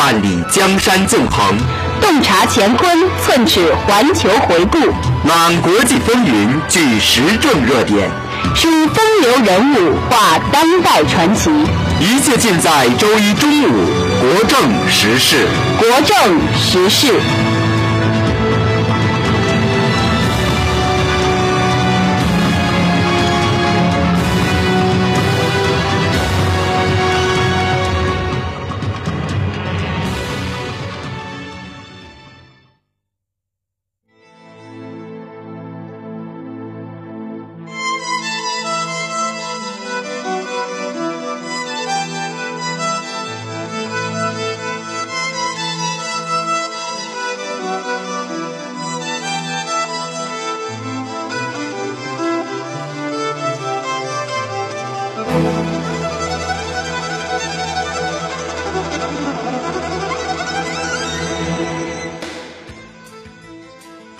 万里江山纵横，洞察乾坤寸尺环球回顾，览国际风云聚时政热点，书风流人物画当代传奇，一切尽在周一中午国政时事。国政时事。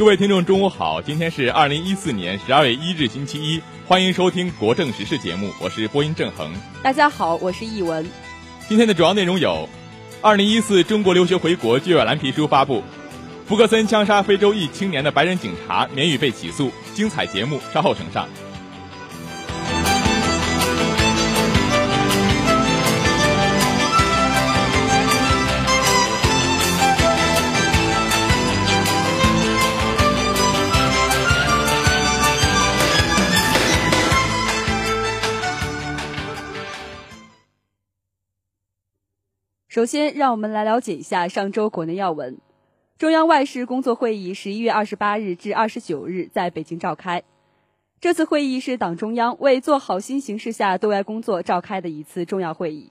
各位听众，中午好！今天是二零一四年十二月一日，星期一，欢迎收听国政时事节目，我是播音郑恒。大家好，我是易文。今天的主要内容有：二零一四中国留学回国就业蓝皮书发布；福克森枪杀非洲裔青年的白人警察免予被起诉。精彩节目稍后呈上。首先，让我们来了解一下上周国内要闻。中央外事工作会议十一月二十八日至二十九日在北京召开。这次会议是党中央为做好新形势下对外工作召开的一次重要会议。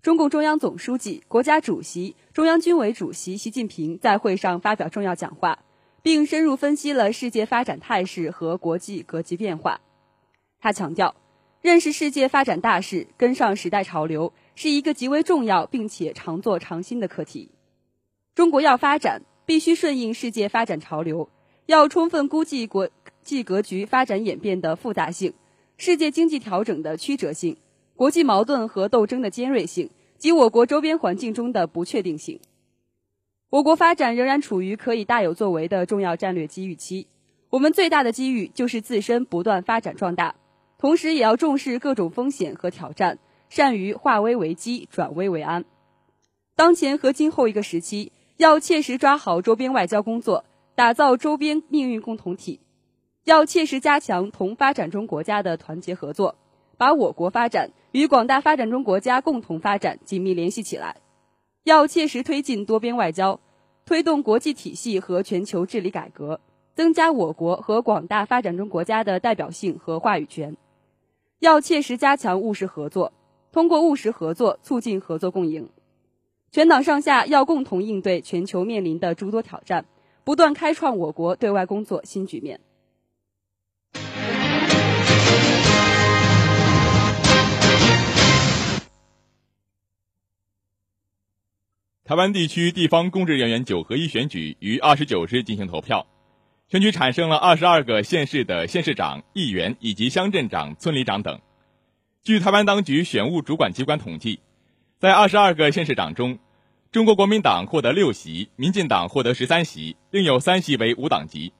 中共中央总书记、国家主席、中央军委主席习近平在会上发表重要讲话，并深入分析了世界发展态势和国际格局变化。他强调，认识世界发展大势，跟上时代潮流。是一个极为重要并且常做常新的课题。中国要发展，必须顺应世界发展潮流，要充分估计国际格局发展演变的复杂性、世界经济调整的曲折性、国际矛盾和斗争的尖锐性及我国周边环境中的不确定性。我国发展仍然处于可以大有作为的重要战略机遇期，我们最大的机遇就是自身不断发展壮大，同时也要重视各种风险和挑战。善于化危为机，转危为安。当前和今后一个时期，要切实抓好周边外交工作，打造周边命运共同体；要切实加强同发展中国家的团结合作，把我国发展与广大发展中国家共同发展紧密联系起来；要切实推进多边外交，推动国际体系和全球治理改革，增加我国和广大发展中国家的代表性和话语权；要切实加强务实合作，通过务实合作促进合作共赢。全党上下要共同应对全球面临的诸多挑战，不断开创我国对外工作新局面。台湾地区地方公职人员九合一选举于二十九日进行投票，选举产生了二十二个县市的县市长、议员以及乡镇长、村里长等。据台湾当局选务主管机关统计。在二十二个县市长中，中国国民党获得六席，民进党获得十三席，另有三席为无党籍。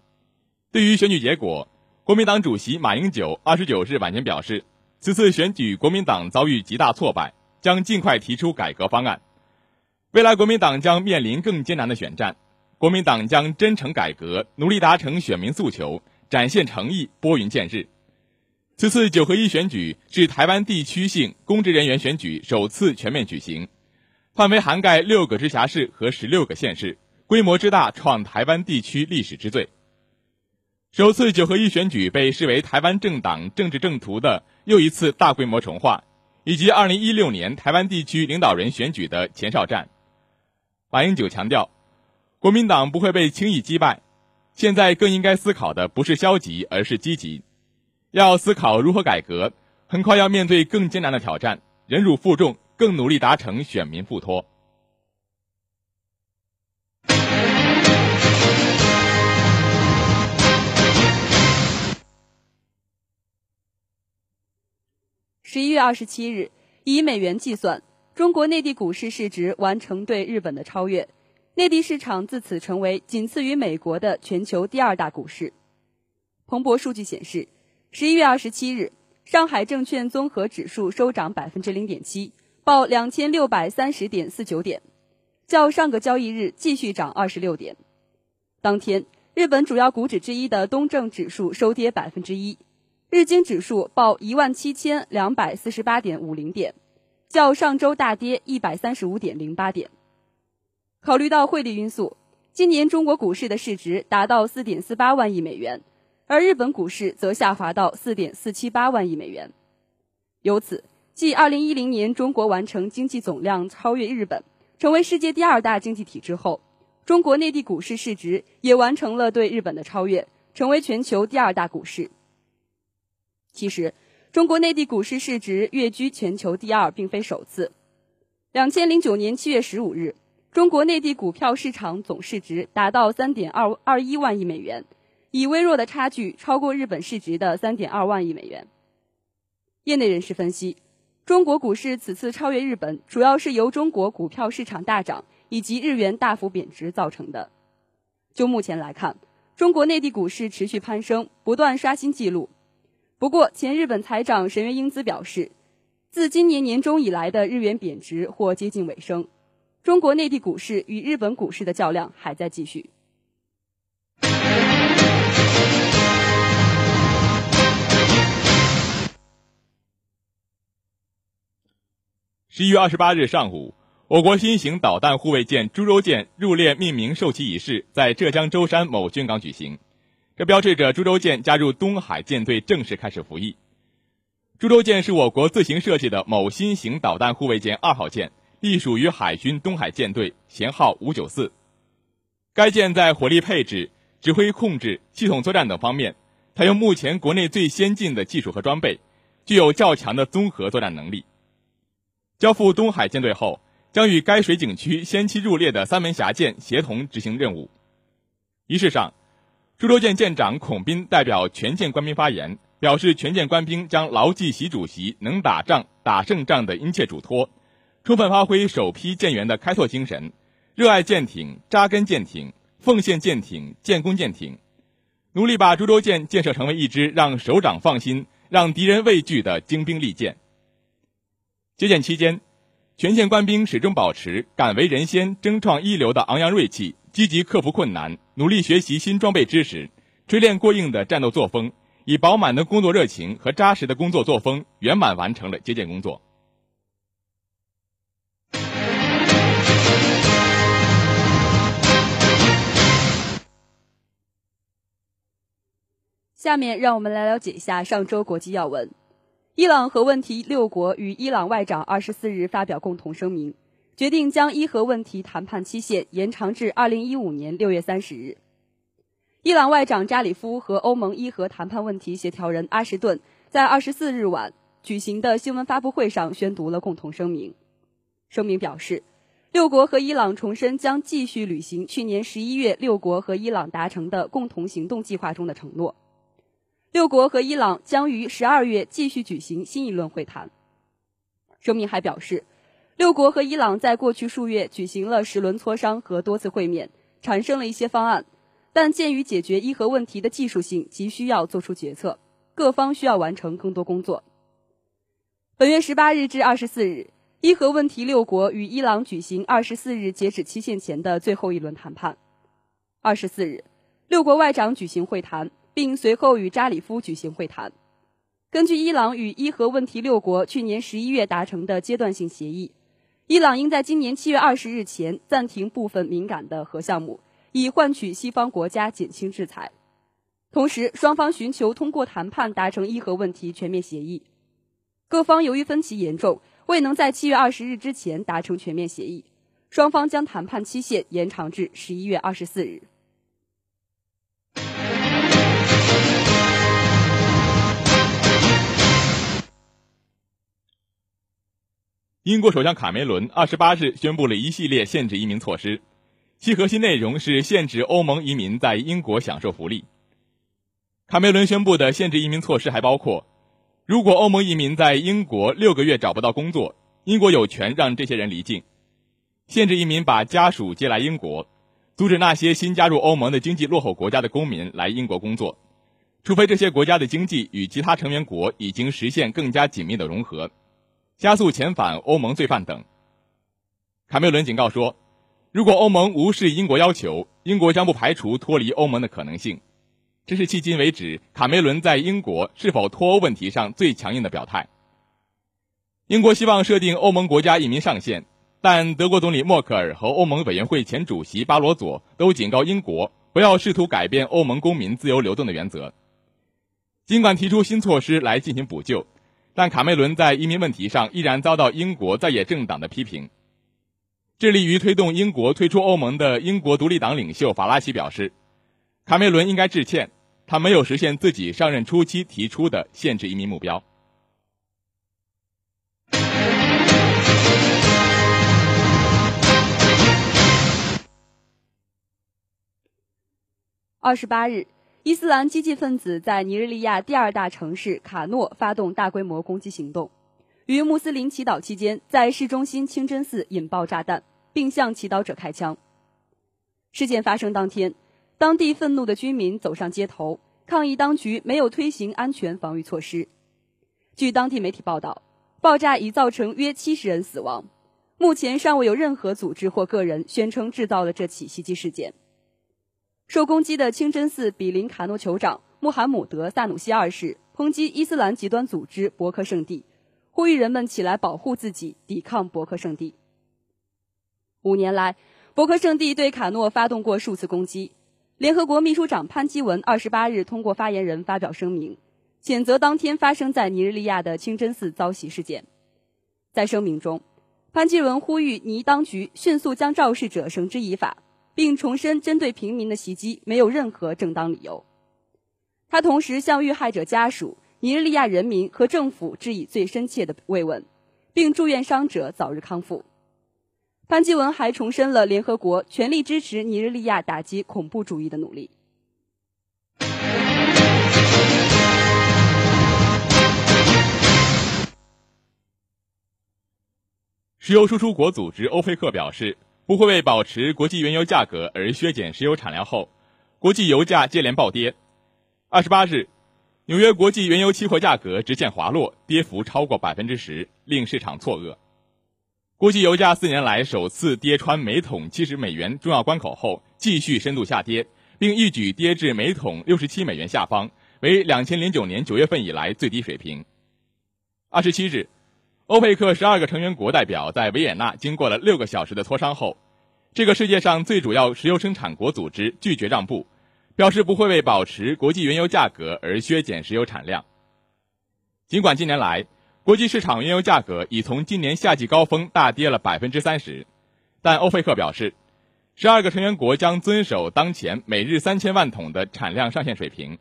对于选举结果，国民党主席马英九二十九日晚间表示，此次选举国民党遭遇极大挫败，将尽快提出改革方案。未来国民党将面临更艰难的选战，国民党将真诚改革，努力达成选民诉求，展现诚意，拨云见日。此次九合一选举是台湾地区性公职人员选举首次全面举行，范围涵盖六个直辖市和十六个县市，规模之大创台湾地区历史之最。首次九合一选举被视为台湾政党政治正途的又一次大规模重化，以及二零一六年台湾地区领导人选举的前哨战。马英九强调，国民党不会被轻易击败，现在更应该思考的不是消极，而是积极。要思考如何改革，很快要面对更艰难的挑战，忍辱负重，更努力达成选民付托。十一月二十七日，以美元计算，中国内地股市市值完成对日本的超越，内地市场自此成为仅次于美国的全球第二大股市。彭博数据显示。十一月二十七日，上海证券综合指数收涨百分之零点七，报两千六百三十点四九点，较上个交易日继续涨二十六点。当天，日本主要股指之一的东证指数收跌百分之一，日经指数报一万七千两百四十八点五零点，较上周大跌一百三十五点零八点。考虑到汇率因素，今年中国股市的市值达到四点四八万亿美元。而日本股市则下滑到四点四七八万亿美元，由此，继二零一零年中国完成经济总量超越日本，成为世界第二大经济体之后，中国内地股市市值也完成了对日本的超越，成为全球第二大股市。其实，中国内地股市市值跃居全球第二并非首次。两千零九年七月十五日，中国内地股票市场总市值达到三点二二一万亿美元。以微弱的差距超过日本市值的三点二万亿美元。业内人士分析，中国股市此次超越日本，主要是由中国股票市场大涨以及日元大幅贬值造成的。就目前来看，中国内地股市持续攀升，不断刷新纪录。不过，前日本财长神原英姿表示，自今年年中以来的日元贬值或接近尾声，中国内地股市与日本股市的较量还在继续。十一月二十八日上午，我国新型导弹护卫舰“株洲舰”入列命名授旗仪式在浙江舟山某军港举行，这标志着“株洲舰”加入东海舰队正式开始服役。“株洲舰”是我国自行设计的某新型导弹护卫舰二号舰，隶属于海军东海舰队，舷号五九四。该舰在火力配置、指挥控制、系统作战等方面，采用目前国内最先进的技术和装备，具有较强的综合作战能力。交付东海舰队后，将与该水警区先期入列的三门峡舰协同执行任务。仪式上，株洲舰舰长孔斌代表全舰官兵发言，表示全舰官兵将牢记习主席“能打仗、打胜仗”的殷切嘱托，充分发挥首批舰员的开拓精神，热爱舰艇、扎根舰艇、奉献舰艇、建功舰艇，努力把株洲舰建设成为一支让首长放心、让敌人畏惧的精兵利舰。接见期间，全线官兵始终保持敢为人先、争创一流的昂扬锐气，积极克服困难，努力学习新装备知识，锤炼过硬的战斗作风，以饱满的工作热情和扎实的工作作风，圆满完成了接见工作。下面让我们来了解一下上周国际要闻。伊朗核问题六国与伊朗外长二十四日发表共同声明，决定将伊核问题谈判期限延长至二零一五年六月三十日。伊朗外长扎里夫和欧盟伊核谈判问题协调人阿什顿在二十四日晚举行的新闻发布会上宣读了共同声明。声明表示，六国和伊朗重申将继续履行去年十一月六国和伊朗达成的共同行动计划中的承诺。六国和伊朗将于十二月继续举行新一轮会谈。声明还表示，六国和伊朗在过去数月举行了十轮磋商和多次会面，产生了一些方案，但鉴于解决伊核问题的技术性，急需要做出决策，各方需要完成更多工作。本月十八日至二十四日，伊核问题六国与伊朗举行二十四日截止期限前的最后一轮谈判。二十四日，六国外长举行会谈。并随后与扎里夫举行会谈。根据伊朗与伊核问题六国去年十一月达成的阶段性协议，伊朗应在今年七月二十日前暂停部分敏感的核项目，以换取西方国家减轻制裁。同时，双方寻求通过谈判达成伊核问题全面协议。各方由于分歧严重，未能在七月二十日之前达成全面协议，双方将谈判期限延长至十一月二十四日。英国首相卡梅伦二十八日宣布了一系列限制移民措施，其核心内容是限制欧盟移民在英国享受福利。卡梅伦宣布的限制移民措施还包括：如果欧盟移民在英国六个月找不到工作，英国有权让这些人离境；限制移民把家属接来英国；阻止那些新加入欧盟的经济落后国家的公民来英国工作，除非这些国家的经济与其他成员国已经实现更加紧密的融合。加速遣返欧盟罪犯等。卡梅伦警告说，如果欧盟无视英国要求，英国将不排除脱离欧盟的可能性。这是迄今为止卡梅伦在英国是否脱欧问题上最强硬的表态。英国希望设定欧盟国家移民上限，但德国总理默克尔和欧盟委员会前主席巴罗佐都警告英国不要试图改变欧盟公民自由流动的原则。尽管提出新措施来进行补救。但卡梅伦在移民问题上依然遭到英国在野政党的批评。致力于推动英国退出欧盟的英国独立党领袖法拉奇表示，卡梅伦应该致歉，他没有实现自己上任初期提出的限制移民目标。二十八日。伊斯兰激进分子在尼日利亚第二大城市卡诺发动大规模攻击行动，于穆斯林祈祷期间，在市中心清真寺引爆炸弹，并向祈祷者开枪。事件发生当天，当地愤怒的居民走上街头，抗议当局没有推行安全防御措施。据当地媒体报道，爆炸已造成约七十人死亡，目前尚未有任何组织或个人宣称制造了这起袭击事件。受攻击的清真寺比林卡诺酋长穆罕默德·萨努西二世抨击伊斯兰极端组织博克圣地，呼吁人们起来保护自己，抵抗博克圣地。五年来，博克圣地对卡诺发动过数次攻击。联合国秘书长潘基文二十八日通过发言人发表声明，谴责当天发生在尼日利亚的清真寺遭袭事件。在声明中，潘基文呼吁尼当局迅速将肇事者绳之以法。并重申针对平民的袭击没有任何正当理由。他同时向遇害者家属、尼日利亚人民和政府致以最深切的慰问，并祝愿伤者早日康复。潘基文还重申了联合国全力支持尼日利亚打击恐怖主义的努力。石油输出国组织欧佩克表示。不会为保持国际原油价格而削减石油产量后，国际油价接连暴跌。二十八日，纽约国际原油期货价格直线滑落，跌幅超过百分之十，令市场错愕。国际油价四年来首次跌穿每桶七十美元重要关口后，继续深度下跌，并一举跌至每桶六十七美元下方，为两千零九年九月份以来最低水平。二十七日，欧佩克十二个成员国代表在维也纳经过了六个小时的磋商后，这个世界上最主要石油生产国组织拒绝让步，表示不会为保持国际原油价格而削减石油产量。尽管近年来，国际市场原油价格已从今年夏季高峰大跌了百分之三十，但欧佩克表示，十二个成员国将遵守当前每日三千万桶的产量上限水平。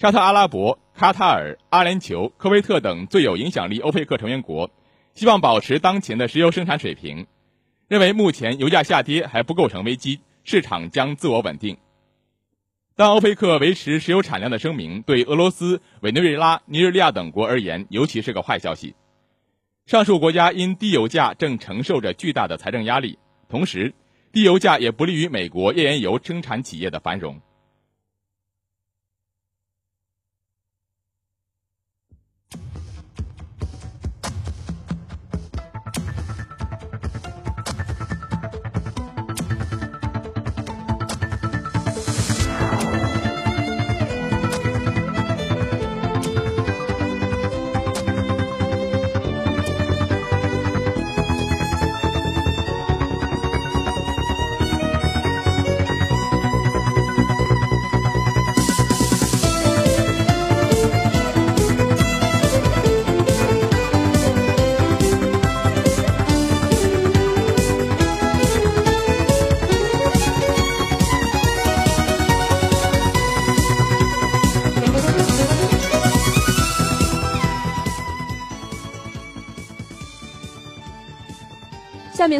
沙特阿拉伯、卡塔尔、阿联酋、科威特等最有影响力欧佩克成员国，希望保持当前的石油生产水平，认为目前油价下跌还不构成危机，市场将自我稳定。但欧佩克维持石油产量的声明，对俄罗斯、委内瑞拉、尼日利亚等国而言，尤其是个坏消息。上述国家因低油价正承受着巨大的财政压力，同时，低油价也不利于美国页岩油生产企业的繁荣。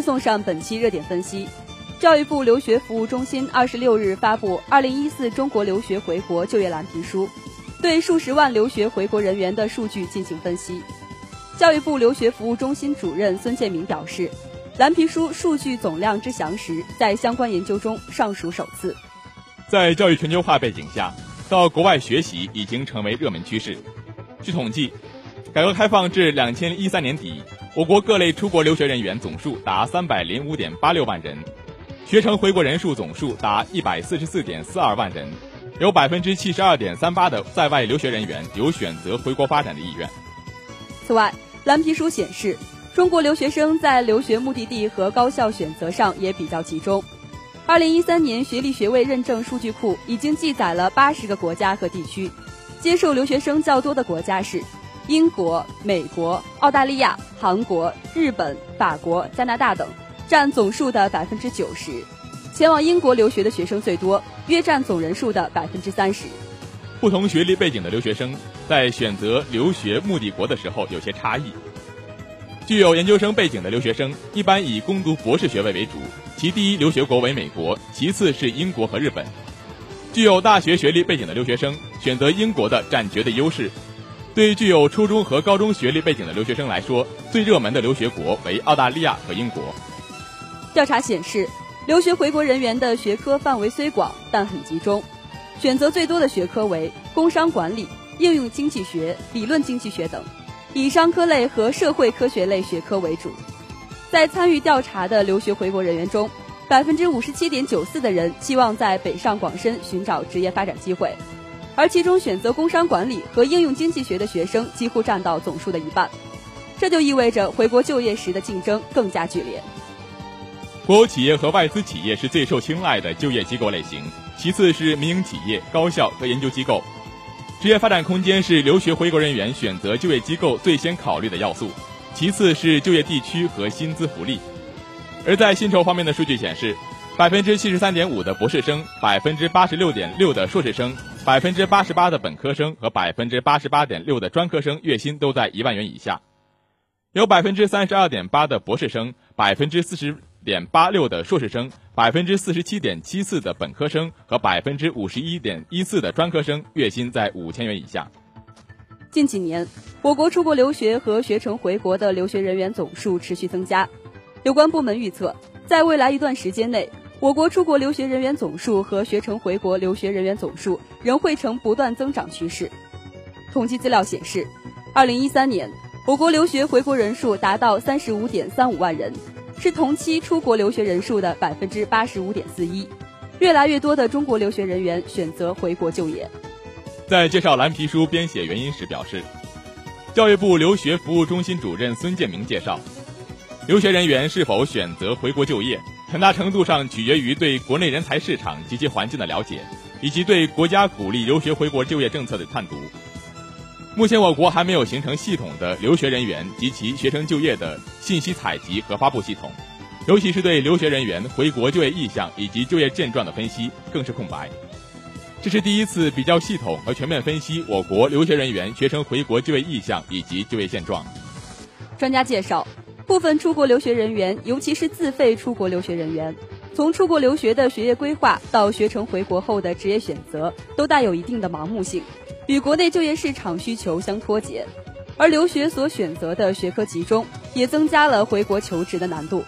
送上本期热点分析。教育部留学服务中心二十六日发布《二零一四中国留学回国就业蓝皮书》，对数十万留学回国人员的数据进行分析。教育部留学服务中心主任孙建明表示，蓝皮书数据总量之详实，在相关研究中尚属首次。在教育全球化背景下，到国外学习已经成为热门趋势。据统计，改革开放至两千一三年底。我国各类出国留学人员总数达三百零五点八六万人，学成回国人数总数达一百四十四点四二万人，有百分之七十二点三八的在外留学人员有选择回国发展的意愿。此外，蓝皮书显示，中国留学生在留学目的地和高校选择上也比较集中。二零一三年学历学位认证数据库已经记载了八十个国家和地区，接受留学生较多的国家是。英国、美国、澳大利亚、韩国、日本、法国、加拿大等，占总数的百分之九十。前往英国留学的学生最多，约占总人数的百分之三十。不同学历背景的留学生在选择留学目的国的时候有些差异。具有研究生背景的留学生一般以攻读博士学位为主，其第一留学国为美国，其次是英国和日本。具有大学学历背景的留学生选择英国的占绝对优势。对于具有初中和高中学历背景的留学生来说，最热门的留学国为澳大利亚和英国。调查显示，留学回国人员的学科范围虽广，但很集中，选择最多的学科为工商管理、应用经济学、理论经济学等，以商科类和社会科学类学科为主。在参与调查的留学回国人员中，百分之五十七点九四的人期望在北上广深寻找职业发展机会。而其中选择工商管理和应用经济学的学生几乎占到总数的一半，这就意味着回国就业时的竞争更加剧烈。国有企业和外资企业是最受青睐的就业机构类型，其次是民营企业、高校和研究机构。职业发展空间是留学回国人员选择就业机构最先考虑的要素，其次是就业地区和薪资福利。而在薪酬方面的数据显示，百分之七十三点五的博士生，百分之八十六点六的硕士生。百分之八十八的本科生和百分之八十八点六的专科生月薪都在一万元以下，有百分之三十二点八的博士生，百分之四十点八六的硕士生，百分之四十七点七四的本科生和百分之五十一点一四的专科生月薪在五千元以下。近几年，我国出国留学和学成回国的留学人员总数持续增加，有关部门预测，在未来一段时间内。我国出国留学人员总数和学成回国留学人员总数仍会呈不断增长趋势。统计资料显示，二零一三年，我国留学回国人数达到三十五点三五万人，是同期出国留学人数的百分之八十五点四一。越来越多的中国留学人员选择回国就业。在介绍蓝皮书编写原因时表示，教育部留学服务中心主任孙建明介绍，留学人员是否选择回国就业，很大程度上取决于对国内人才市场及其环境的了解，以及对国家鼓励留学回国就业政策的探读。目前，我国还没有形成系统的留学人员及其学生就业的信息采集和发布系统，尤其是对留学人员回国就业意向以及就业现状的分析更是空白。这是第一次比较系统和全面分析我国留学人员学生回国就业意向以及就业现状。专家介绍，部分出国留学人员，尤其是自费出国留学人员，从出国留学的学业规划到学成回国后的职业选择，都带有一定的盲目性。与国内就业市场需求相脱节，而留学所选择的学科集中，也增加了回国求职的难度。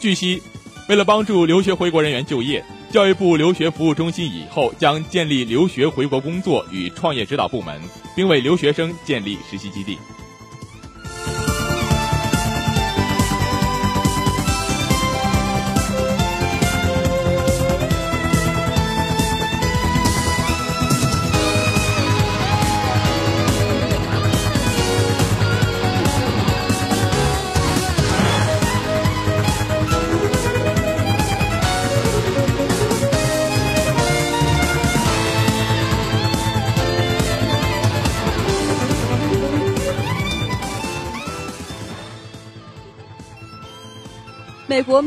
据悉，为了帮助留学回国人员就业，教育部留学服务中心以后将建立留学回国工作与创业指导部门，并为留学生建立实习基地。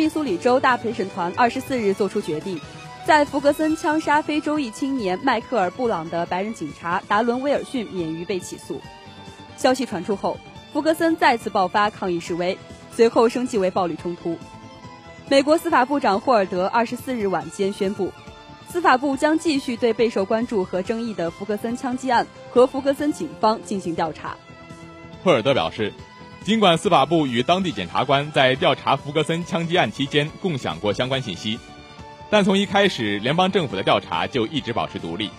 密苏里州大陪审团二十四日作出决定，在弗格森枪杀非洲裔青年迈克尔·布朗的白人警察达伦·威尔逊免于被起诉。消息传出后，弗格森再次爆发抗议示威，随后升级为暴力冲突。美国司法部长霍尔德二十四日晚间宣布，司法部将继续对备受关注和争议的弗格森枪击案和弗格森警方进行调查。霍尔德表示。尽管司法部与当地检察官在调查弗格森枪击案期间共享过相关信息，但从一开始，联邦政府的调查就一直保持独立。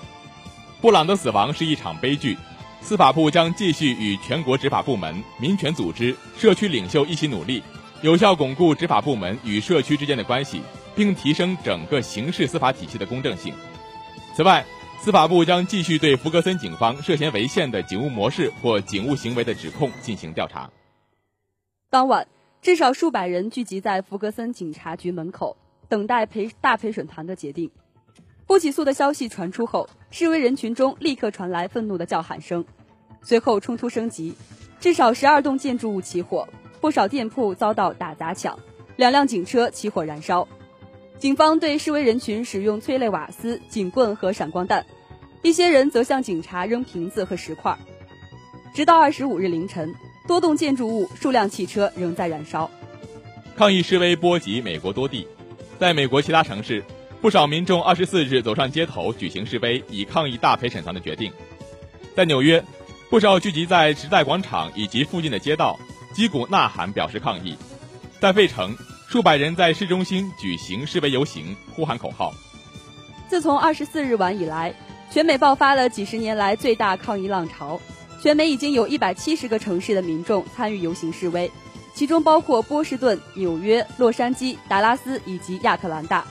布朗的死亡是一场悲剧，司法部将继续与全国执法部门、民权组织、社区领袖一起努力，有效巩固执法部门与社区之间的关系，并提升整个刑事司法体系的公正性。此外，司法部将继续对弗格森警方涉嫌违宪的警务模式或警务行为的指控进行调查。当晚，至少数百人聚集在弗格森警察局门口，等待陪大陪审团的决定。不起诉的消息传出后，示威人群中立刻传来愤怒的叫喊声。随后冲突升级，至少十二栋建筑物起火，不少店铺遭到打砸抢，两辆警车起火燃烧。警方对示威人群使用催泪瓦斯、警棍和闪光弹，一些人则向警察扔瓶子和石块。直到二十五日凌晨。多栋建筑物、数辆汽车仍在燃烧。抗议示威波及美国多地，在美国其他城市，不少民众二十四日走上街头举行示威，以抗议大陪审团的决定。在纽约，不少聚集在时代广场以及附近的街道，击鼓呐喊表示抗议。在费城，数百人在市中心举行示威游行，呼喊口号。自从二十四日晚以来，全美爆发了几十年来最大抗议浪潮。全美已经有一百七十个城市的民众参与游行示威，其中包括波士顿、纽约、洛杉矶、达拉斯以及亚特兰大。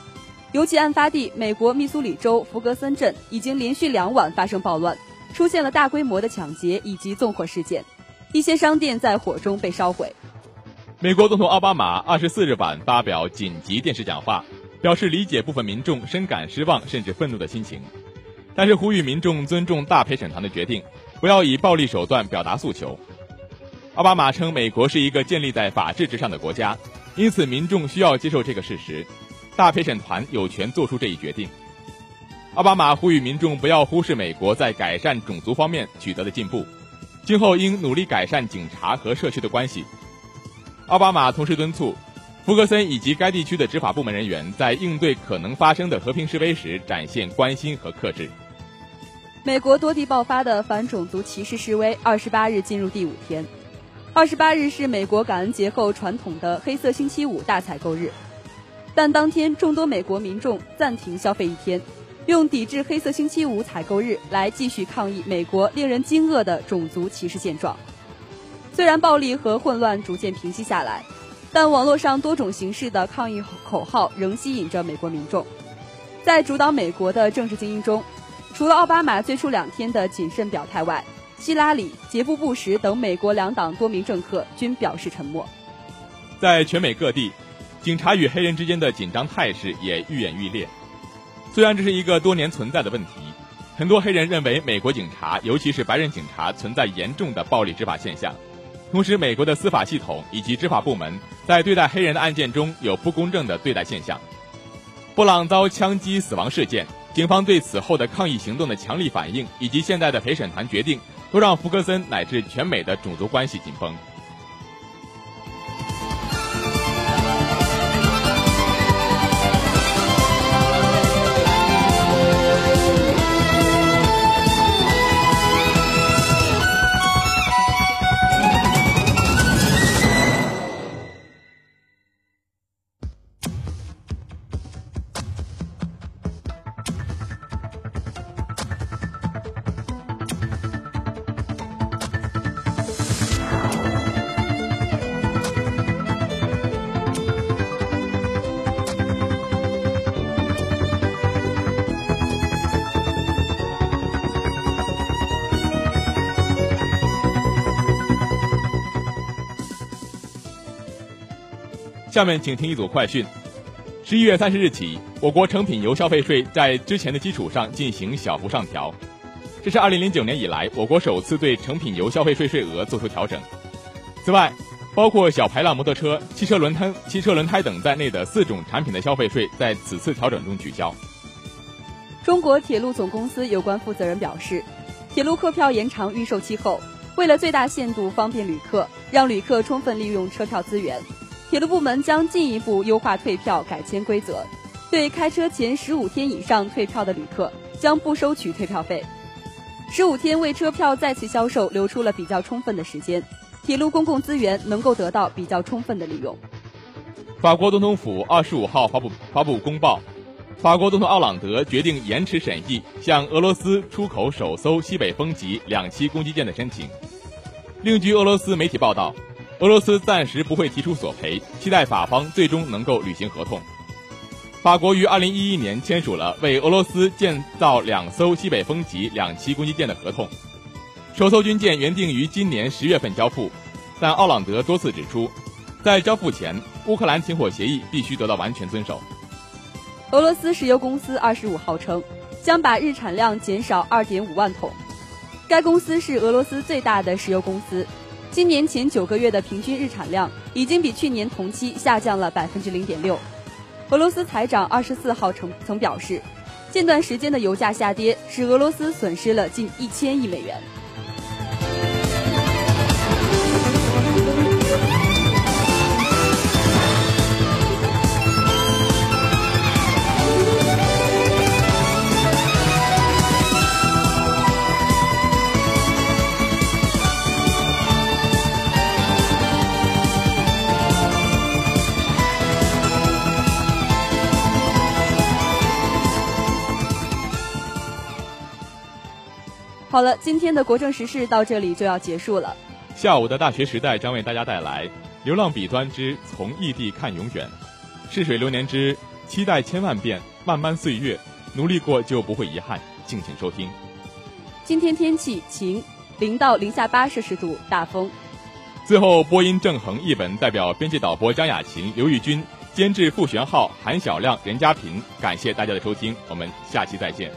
尤其案发地美国密苏里州弗格森镇已经连续两晚发生暴乱，出现了大规模的抢劫以及纵火事件，一些商店在火中被烧毁。美国总统奥巴马二十四日晚发表紧急电视讲话，表示理解部分民众深感失望甚至愤怒的心情，但是呼吁民众尊重大陪审团的决定。不要以暴力手段表达诉求。奥巴马称，美国是一个建立在法治之上的国家，因此民众需要接受这个事实。大陪审团有权做出这一决定。奥巴马呼吁民众不要忽视美国在改善种族方面取得的进步，今后应努力改善警察和社区的关系。奥巴马同时敦促福格森以及该地区的执法部门人员在应对可能发生的和平示威时展现关心和克制。美国多地爆发的反种族歧视示威，二十八日进入第五天。二十八日是美国感恩节后传统的黑色星期五大采购日，但当天众多美国民众暂停消费一天，用抵制黑色星期五采购日来继续抗议美国令人惊愕的种族歧视现状。虽然暴力和混乱逐渐平息下来，但网络上多种形式的抗议口号仍吸引着美国民众。在主导美国的政治精英中，除了奥巴马最初两天的谨慎表态外，希拉里、杰布·布什等美国两党多名政客均表示沉默。在全美各地，警察与黑人之间的紧张态势也愈演愈烈。虽然这是一个多年存在的问题，很多黑人认为美国警察，尤其是白人警察，存在严重的暴力执法现象。同时，美国的司法系统以及执法部门在对待黑人的案件中有不公正的对待现象。布朗遭枪击死亡事件，警方对此后的抗议行动的强力反应，以及现在的陪审团决定，都让福格森乃至全美的种族关系紧绷。下面请听一组快讯。十一月三十日起，我国成品油消费税在之前的基础上进行小幅上调，这是二零零九年以来我国首次对成品油消费税税额作出调整。此外，包括小排量摩托车、汽车轮胎、汽车轮胎等在内的四种产品的消费税在此次调整中取消。中国铁路总公司有关负责人表示，铁路客票延长预售期后，为了最大限度方便旅客，让旅客充分利用车票资源。铁路部门将进一步优化退票改签规则，对开车前十五天以上退票的旅客将不收取退票费。十五天为车票再次销售留出了比较充分的时间，铁路公共资源能够得到比较充分的利用。法国总统府二十五号发布发布公报，法国总统奥朗德决定延迟审议向俄罗斯出口首艘西北风级两栖攻击舰的申请。另据俄罗斯媒体报道。俄罗斯暂时不会提出索赔，期待法方最终能够履行合同。法国于二零一一年签署了为俄罗斯建造两艘西北风级两栖攻击舰的合同，首艘军舰原定于今年十月份交付，但奥朗德多次指出，在交付前，乌克兰停火协议必须得到完全遵守。俄罗斯石油公司二十五号称，将把日产量减少二点五万桶。该公司是俄罗斯最大的石油公司。今年前九个月的平均日产量已经比去年同期下降了百分之零点六。俄罗斯财长二十四号曾曾表示，近段时间的油价下跌使俄罗斯损失了近一千亿美元。好了，今天的国政时事到这里就要结束了。下午的大学时代将为大家带来《流浪彼端之从异地看永远》，《逝水流年之期待千万遍》，漫漫岁月，努力过就不会遗憾。敬请收听。今天天气晴，零到零下八摄氏度，大风。最后，播音郑恒译文代表编辑导播张雅琴、刘玉军，监制傅玄浩、韩小亮、任家平，感谢大家的收听，我们下期再见。